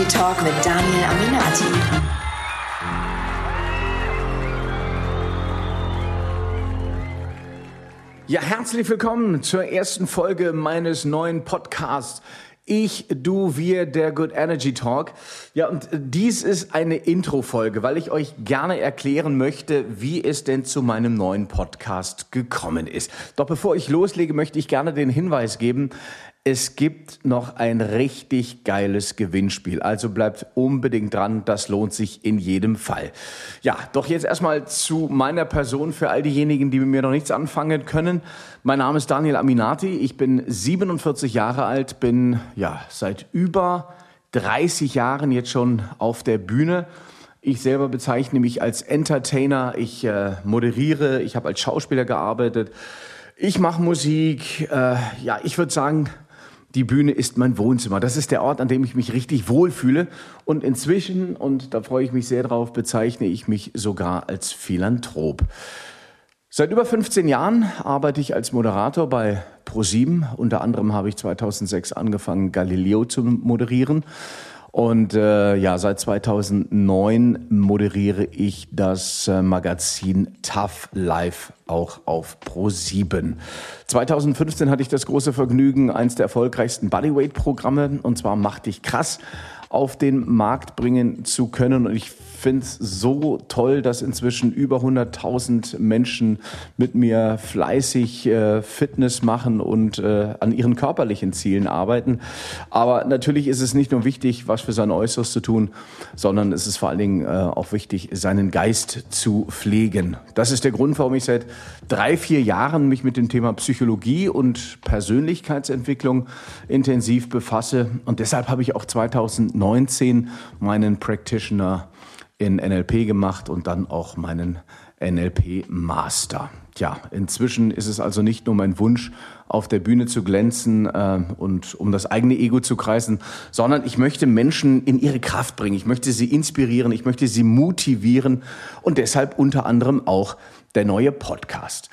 Energy Talk mit Daniel Aminati. Ja, herzlich willkommen zur ersten Folge meines neuen Podcasts. Ich, du, wir, der Good Energy Talk. Ja, und dies ist eine Intro-Folge, weil ich euch gerne erklären möchte, wie es denn zu meinem neuen Podcast gekommen ist. Doch bevor ich loslege, möchte ich gerne den Hinweis geben, es gibt noch ein richtig geiles Gewinnspiel. Also bleibt unbedingt dran. Das lohnt sich in jedem Fall. Ja, doch jetzt erstmal zu meiner Person für all diejenigen, die mit mir noch nichts anfangen können. Mein Name ist Daniel Aminati. Ich bin 47 Jahre alt, bin ja seit über 30 Jahren jetzt schon auf der Bühne. Ich selber bezeichne mich als Entertainer. Ich äh, moderiere. Ich habe als Schauspieler gearbeitet. Ich mache Musik. Äh, ja, ich würde sagen, die Bühne ist mein Wohnzimmer. Das ist der Ort, an dem ich mich richtig wohlfühle. Und inzwischen, und da freue ich mich sehr drauf, bezeichne ich mich sogar als Philanthrop. Seit über 15 Jahren arbeite ich als Moderator bei ProSieben. Unter anderem habe ich 2006 angefangen, Galileo zu moderieren. Und äh, ja, seit 2009 moderiere ich das äh, Magazin Tough Life auch auf Pro7. 2015 hatte ich das große Vergnügen, eins der erfolgreichsten Bodyweight-Programme, und zwar Mach dich krass, auf den Markt bringen zu können. Und ich finde es so toll, dass inzwischen über 100.000 Menschen mit mir fleißig äh, Fitness machen und äh, an ihren körperlichen Zielen arbeiten. Aber natürlich ist es nicht nur wichtig, was für sein Äußeres zu tun, sondern es ist vor allen Dingen äh, auch wichtig, seinen Geist zu pflegen. Das ist der Grund, warum ich seit drei, vier Jahren mich mit dem Thema Psychologie und Persönlichkeitsentwicklung intensiv befasse. Und deshalb habe ich auch 2019 meinen Practitioner in NLP gemacht und dann auch meinen NLP Master. Ja, inzwischen ist es also nicht nur mein Wunsch, auf der Bühne zu glänzen äh, und um das eigene Ego zu kreisen, sondern ich möchte Menschen in ihre Kraft bringen. Ich möchte sie inspirieren, ich möchte sie motivieren und deshalb unter anderem auch der neue Podcast.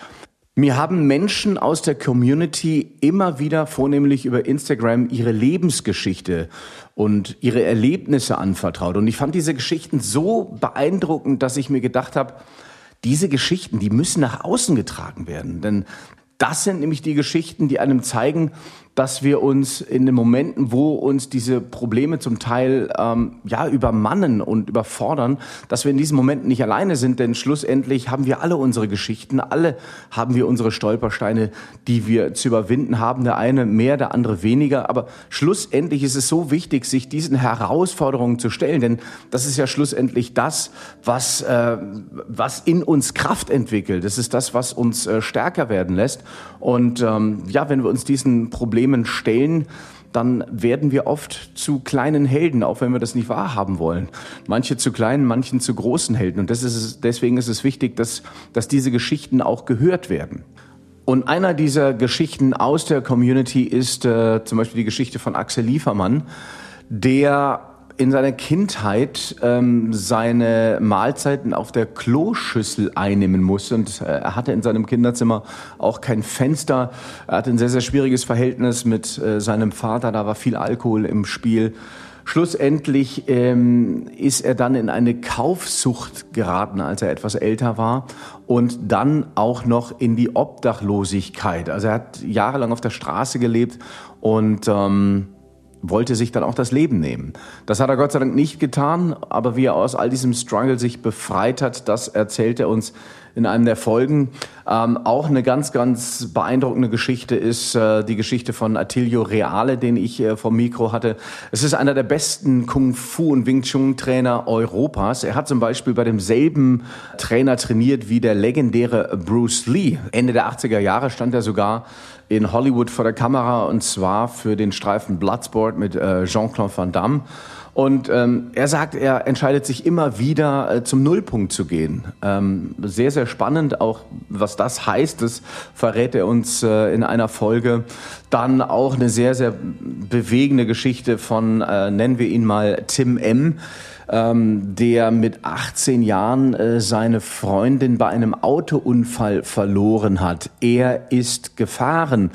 Mir haben Menschen aus der Community immer wieder vornehmlich über Instagram ihre Lebensgeschichte und ihre Erlebnisse anvertraut. Und ich fand diese Geschichten so beeindruckend, dass ich mir gedacht habe, diese Geschichten, die müssen nach außen getragen werden. Denn das sind nämlich die Geschichten, die einem zeigen, dass wir uns in den Momenten, wo uns diese Probleme zum Teil ähm, ja übermannen und überfordern, dass wir in diesen Momenten nicht alleine sind, denn schlussendlich haben wir alle unsere Geschichten, alle haben wir unsere Stolpersteine, die wir zu überwinden haben. Der eine mehr, der andere weniger, aber schlussendlich ist es so wichtig, sich diesen Herausforderungen zu stellen, denn das ist ja schlussendlich das, was äh, was in uns Kraft entwickelt. Das ist das, was uns äh, stärker werden lässt. Und ähm, ja, wenn wir uns diesen Problemen Problemen stellen, dann werden wir oft zu kleinen Helden, auch wenn wir das nicht wahrhaben wollen. Manche zu kleinen, manchen zu großen Helden. Und ist, deswegen ist es wichtig, dass, dass diese Geschichten auch gehört werden. Und einer dieser Geschichten aus der Community ist äh, zum Beispiel die Geschichte von Axel Liefermann, der in seiner Kindheit ähm, seine Mahlzeiten auf der Kloschüssel einnehmen musste. Und äh, er hatte in seinem Kinderzimmer auch kein Fenster. Er hatte ein sehr, sehr schwieriges Verhältnis mit äh, seinem Vater. Da war viel Alkohol im Spiel. Schlussendlich ähm, ist er dann in eine Kaufsucht geraten, als er etwas älter war und dann auch noch in die Obdachlosigkeit. Also er hat jahrelang auf der Straße gelebt und ähm, wollte sich dann auch das Leben nehmen. Das hat er Gott sei Dank nicht getan, aber wie er aus all diesem Struggle sich befreit hat, das erzählt er uns in einem der Folgen. Ähm, auch eine ganz, ganz beeindruckende Geschichte ist äh, die Geschichte von Attilio Reale, den ich äh, vom Mikro hatte. Es ist einer der besten Kung Fu und Wing Chun Trainer Europas. Er hat zum Beispiel bei demselben Trainer trainiert wie der legendäre Bruce Lee. Ende der 80er Jahre stand er sogar in Hollywood vor der Kamera und zwar für den Streifen Bloodsport mit äh, Jean-Claude Van Damme. Und ähm, er sagt, er entscheidet sich immer wieder äh, zum Nullpunkt zu gehen. Ähm, sehr, sehr spannend, auch was das heißt, das verrät er uns äh, in einer Folge. Dann auch eine sehr, sehr bewegende Geschichte von, äh, nennen wir ihn mal Tim M ähm, der mit 18 Jahren äh, seine Freundin bei einem Autounfall verloren hat. Er ist gefahren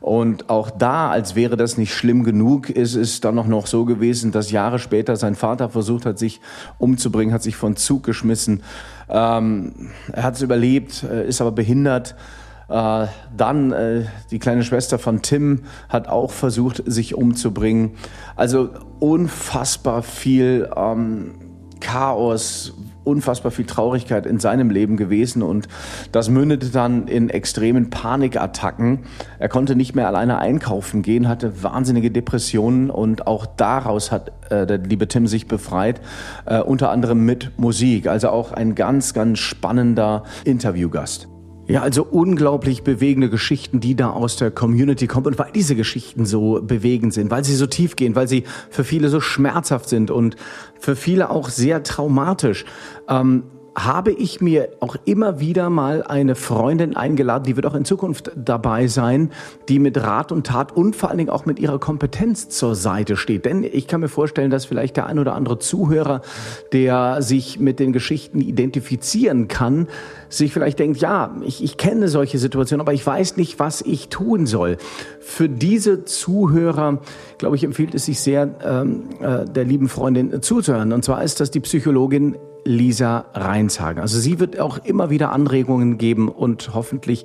Und auch da, als wäre das nicht schlimm genug, ist es dann noch, noch so gewesen, dass Jahre später sein Vater versucht hat, sich umzubringen, hat sich von Zug geschmissen. Ähm, er hat es überlebt, äh, ist aber behindert. Äh, dann äh, die kleine Schwester von Tim hat auch versucht, sich umzubringen. Also unfassbar viel ähm, Chaos, unfassbar viel Traurigkeit in seinem Leben gewesen und das mündete dann in extremen Panikattacken. Er konnte nicht mehr alleine einkaufen gehen, hatte wahnsinnige Depressionen und auch daraus hat äh, der liebe Tim sich befreit, äh, unter anderem mit Musik. Also auch ein ganz, ganz spannender Interviewgast. Ja, also unglaublich bewegende Geschichten, die da aus der Community kommen. Und weil diese Geschichten so bewegend sind, weil sie so tief gehen, weil sie für viele so schmerzhaft sind und für viele auch sehr traumatisch, ähm, habe ich mir auch immer wieder mal eine Freundin eingeladen, die wird auch in Zukunft dabei sein, die mit Rat und Tat und vor allen Dingen auch mit ihrer Kompetenz zur Seite steht. Denn ich kann mir vorstellen, dass vielleicht der ein oder andere Zuhörer, der sich mit den Geschichten identifizieren kann, sich vielleicht denkt, ja, ich, ich kenne solche Situationen, aber ich weiß nicht, was ich tun soll. Für diese Zuhörer, glaube ich, empfiehlt es sich sehr, ähm, äh, der lieben Freundin zuzuhören. Und zwar ist das die Psychologin Lisa Reinshagen. Also sie wird auch immer wieder Anregungen geben und hoffentlich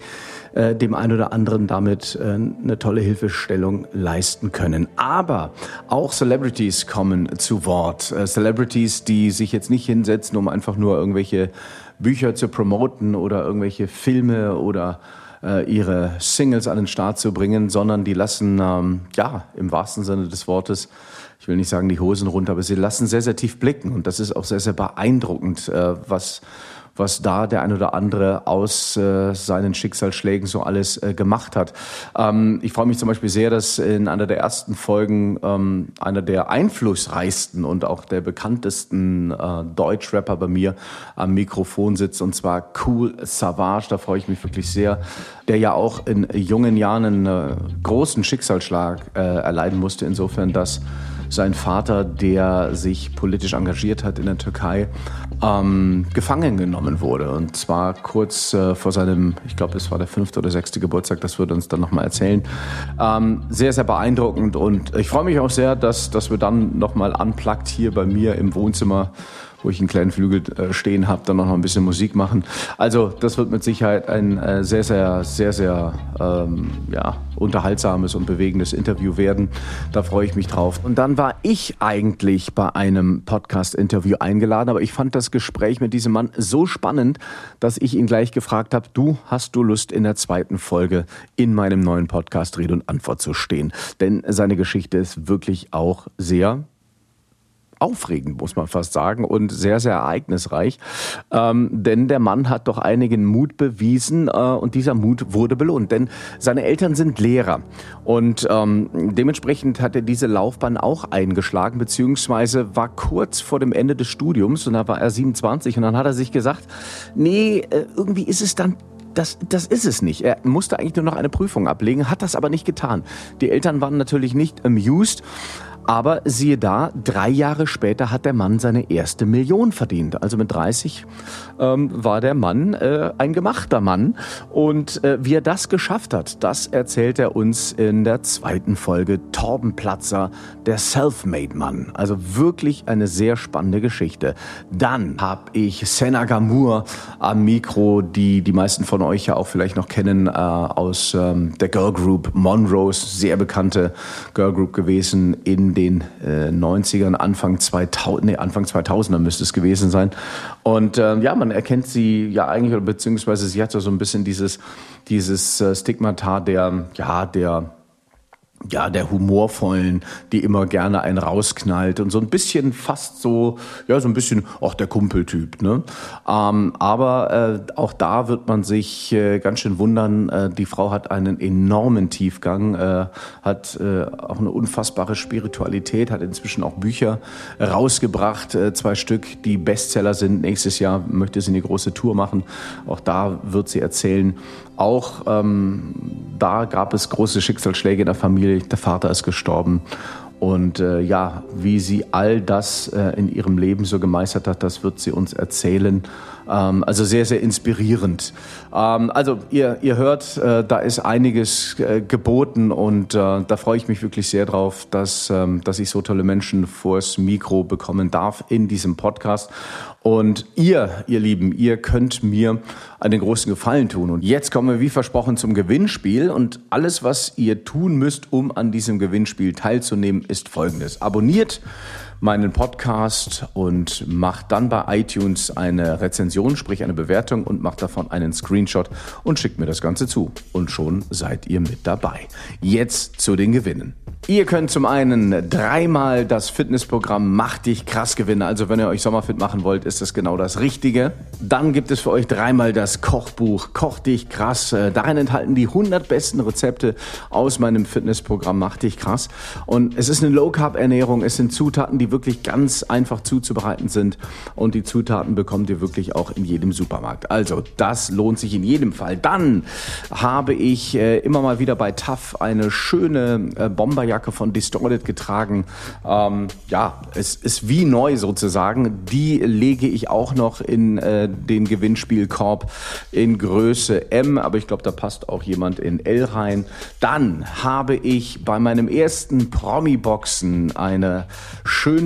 äh, dem einen oder anderen damit äh, eine tolle Hilfestellung leisten können. Aber auch Celebrities kommen zu Wort. Äh, Celebrities, die sich jetzt nicht hinsetzen, um einfach nur irgendwelche Bücher zu promoten oder irgendwelche Filme oder äh, ihre Singles an den Start zu bringen, sondern die lassen, ähm, ja, im wahrsten Sinne des Wortes, ich will nicht sagen die Hosen runter, aber sie lassen sehr, sehr tief blicken. Und das ist auch sehr, sehr beeindruckend, äh, was, was da der ein oder andere aus äh, seinen Schicksalsschlägen so alles äh, gemacht hat. Ähm, ich freue mich zum Beispiel sehr, dass in einer der ersten Folgen ähm, einer der einflussreichsten und auch der bekanntesten äh, Deutschrapper bei mir am Mikrofon sitzt, und zwar Cool Savage. Da freue ich mich wirklich sehr, der ja auch in jungen Jahren einen äh, großen Schicksalsschlag äh, erleiden musste, insofern, dass sein Vater, der sich politisch engagiert hat in der Türkei, ähm, gefangen genommen wurde. Und zwar kurz äh, vor seinem, ich glaube, es war der fünfte oder sechste Geburtstag, das wird uns dann nochmal erzählen. Ähm, sehr, sehr beeindruckend und ich freue mich auch sehr, dass, dass wir dann nochmal unplugged hier bei mir im Wohnzimmer wo ich einen kleinen Flügel äh, stehen habe, dann noch ein bisschen Musik machen. Also das wird mit Sicherheit ein äh, sehr, sehr, sehr, sehr ähm, ja, unterhaltsames und bewegendes Interview werden. Da freue ich mich drauf. Und dann war ich eigentlich bei einem Podcast-Interview eingeladen, aber ich fand das Gespräch mit diesem Mann so spannend, dass ich ihn gleich gefragt habe, du hast du Lust in der zweiten Folge in meinem neuen Podcast Rede und Antwort zu stehen? Denn seine Geschichte ist wirklich auch sehr aufregend, muss man fast sagen, und sehr, sehr ereignisreich. Ähm, denn der Mann hat doch einigen Mut bewiesen äh, und dieser Mut wurde belohnt. Denn seine Eltern sind Lehrer und ähm, dementsprechend hat er diese Laufbahn auch eingeschlagen, beziehungsweise war kurz vor dem Ende des Studiums und da war er 27 und dann hat er sich gesagt, nee, äh, irgendwie ist es dann das, das ist es nicht. Er musste eigentlich nur noch eine Prüfung ablegen, hat das aber nicht getan. Die Eltern waren natürlich nicht amused aber siehe da, drei Jahre später hat der Mann seine erste Million verdient. Also mit 30 ähm, war der Mann äh, ein gemachter Mann. Und äh, wie er das geschafft hat, das erzählt er uns in der zweiten Folge Torben Platzer, der Selfmade-Mann. Also wirklich eine sehr spannende Geschichte. Dann habe ich Senna Gamur am Mikro, die die meisten von euch ja auch vielleicht noch kennen äh, aus ähm, der Girl Group Monrose, sehr bekannte Girl Group gewesen in den äh, 90ern, Anfang 2000, nee, Anfang 2000er müsste es gewesen sein. Und äh, ja, man erkennt sie ja eigentlich, beziehungsweise sie hat ja so ein bisschen dieses, dieses äh, Stigmata der, ja, der ja, der humorvollen, die immer gerne einen rausknallt und so ein bisschen fast so, ja, so ein bisschen auch der Kumpeltyp, ne? Ähm, aber äh, auch da wird man sich äh, ganz schön wundern. Äh, die Frau hat einen enormen Tiefgang, äh, hat äh, auch eine unfassbare Spiritualität, hat inzwischen auch Bücher rausgebracht, äh, zwei Stück, die Bestseller sind. Nächstes Jahr möchte sie eine große Tour machen. Auch da wird sie erzählen, auch ähm, da gab es große Schicksalsschläge in der Familie. Der Vater ist gestorben. Und äh, ja, wie sie all das äh, in ihrem Leben so gemeistert hat, das wird sie uns erzählen. Ähm, also sehr, sehr inspirierend. Ähm, also ihr, ihr hört, äh, da ist einiges äh, geboten und äh, da freue ich mich wirklich sehr drauf, dass, ähm, dass ich so tolle Menschen vors Mikro bekommen darf in diesem Podcast. Und ihr, ihr Lieben, ihr könnt mir einen großen Gefallen tun. Und jetzt kommen wir wie versprochen zum Gewinnspiel. Und alles, was ihr tun müsst, um an diesem Gewinnspiel teilzunehmen, ist folgendes. Abonniert meinen Podcast und macht dann bei iTunes eine Rezension, sprich eine Bewertung und macht davon einen Screenshot und schickt mir das Ganze zu. Und schon seid ihr mit dabei. Jetzt zu den Gewinnen. Ihr könnt zum einen dreimal das Fitnessprogramm Mach dich krass gewinnen. Also wenn ihr euch Sommerfit machen wollt, ist das genau das Richtige. Dann gibt es für euch dreimal das Kochbuch Koch dich krass. Äh, darin enthalten die 100 besten Rezepte aus meinem Fitnessprogramm Mach dich krass. Und es ist eine Low Carb Ernährung. Es sind Zutaten, die wirklich ganz einfach zuzubereiten sind. Und die Zutaten bekommt ihr wirklich auch in jedem Supermarkt. Also das lohnt sich in jedem Fall. Dann habe ich äh, immer mal wieder bei TAF eine schöne äh, Bomber Lederjacke von Distorted getragen. Ähm, ja, es ist wie neu sozusagen. Die lege ich auch noch in äh, den Gewinnspielkorb in Größe M, aber ich glaube, da passt auch jemand in L rein. Dann habe ich bei meinem ersten Promi-Boxen eine schöne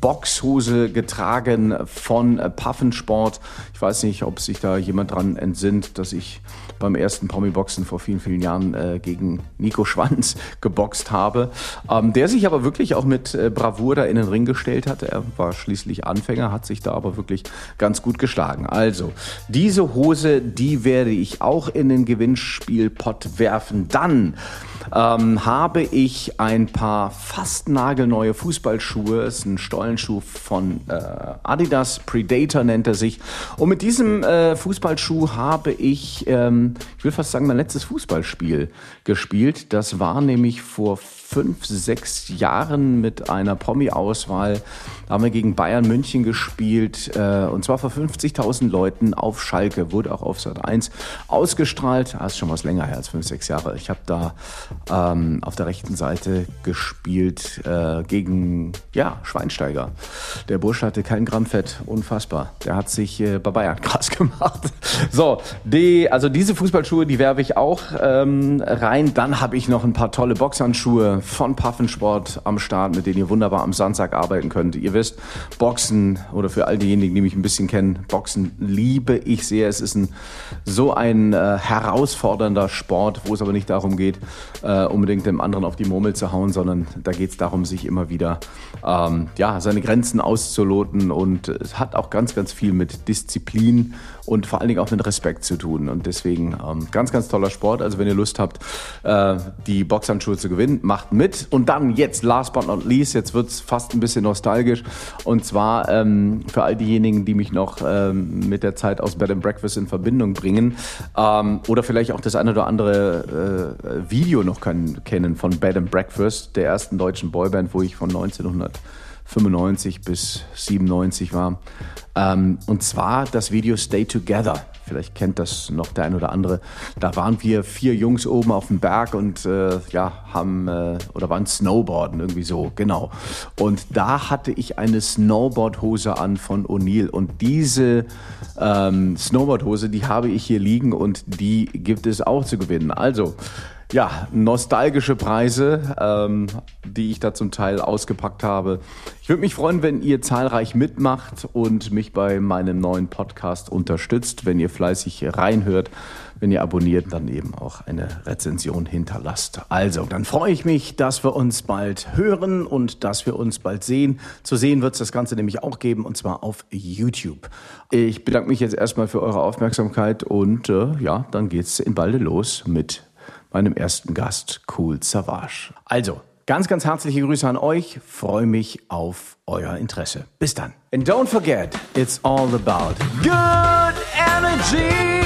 Boxhose getragen von Puffensport. Ich weiß nicht, ob sich da jemand dran entsinnt, dass ich beim ersten Promi-Boxen vor vielen, vielen Jahren äh, gegen Nico Schwanz geboxt habe, ähm, der sich aber wirklich auch mit äh, Bravour da in den Ring gestellt hat. Er war schließlich Anfänger, hat sich da aber wirklich ganz gut geschlagen. Also, diese Hose, die werde ich auch in den Gewinnspielpot werfen. Dann ähm, habe ich ein paar fast nagelneue Fußballschuhe. Es ist ein Stollenschuh von äh, Adidas, Predator nennt er sich. Und mit diesem äh, Fußballschuh habe ich, ähm, ich will fast sagen, mein letztes Fußballspiel gespielt. Das war nämlich vor fünf, sechs Jahren mit einer Promi-Auswahl. Da haben wir gegen Bayern München gespielt äh, und zwar vor 50.000 Leuten auf Schalke. Wurde auch auf Sat 1 ausgestrahlt. Das ist schon was länger her als fünf, sechs Jahre. Ich habe da ähm, auf der rechten Seite gespielt äh, gegen ja, Schweinsteiger. Der Bursch hatte kein Gramm Fett. Unfassbar. Der hat sich äh, bei Bayern krass gemacht. So, die, also diese Fußballschuhe, die werbe ich auch ähm, rein. Dann habe ich noch ein paar tolle Boxhandschuhe von Puffensport am Start, mit denen ihr wunderbar am Samstag arbeiten könnt. Ihr wisst, Boxen oder für all diejenigen, die mich ein bisschen kennen, Boxen liebe ich sehr. Es ist ein, so ein äh, herausfordernder Sport, wo es aber nicht darum geht, äh, unbedingt dem anderen auf die Murmel zu hauen, sondern da geht es darum, sich immer wieder ähm, ja, seine Grenzen auszuloten und es hat auch ganz, ganz viel mit Disziplin und vor allen Dingen auch mit Respekt zu tun. Und deswegen ähm, ganz, ganz toller Sport. Also wenn ihr Lust habt, äh, die Boxhandschuhe zu gewinnen, macht mit. Und dann jetzt, last but not least, jetzt wird es fast ein bisschen nostalgisch. Und zwar ähm, für all diejenigen, die mich noch ähm, mit der Zeit aus Bed and Breakfast in Verbindung bringen ähm, oder vielleicht auch das eine oder andere äh, Video noch können, kennen von Bed and Breakfast, der ersten deutschen Boyband, wo ich von 1995 bis 97 war. Ähm, und zwar das Video Stay Together. Vielleicht kennt das noch der ein oder andere. Da waren wir vier Jungs oben auf dem Berg und äh, ja, haben äh, oder waren Snowboarden irgendwie so, genau. Und da hatte ich eine Snowboardhose an von O'Neill und diese ähm, Snowboardhose, die habe ich hier liegen und die gibt es auch zu gewinnen. Also ja, nostalgische Preise, ähm, die ich da zum Teil ausgepackt habe. Ich würde mich freuen, wenn ihr zahlreich mitmacht und mich bei meinem neuen Podcast unterstützt, wenn ihr fleißig reinhört, wenn ihr abonniert, dann eben auch eine Rezension hinterlasst. Also, dann freue ich mich, dass wir uns bald hören und dass wir uns bald sehen. Zu sehen wird es das Ganze nämlich auch geben und zwar auf YouTube. Ich bedanke mich jetzt erstmal für eure Aufmerksamkeit und äh, ja, dann geht's in Balde los mit meinem ersten Gast, Cool Savage. Also, ganz, ganz herzliche Grüße an euch. Freue mich auf euer Interesse. Bis dann. And don't forget, it's all about good energy.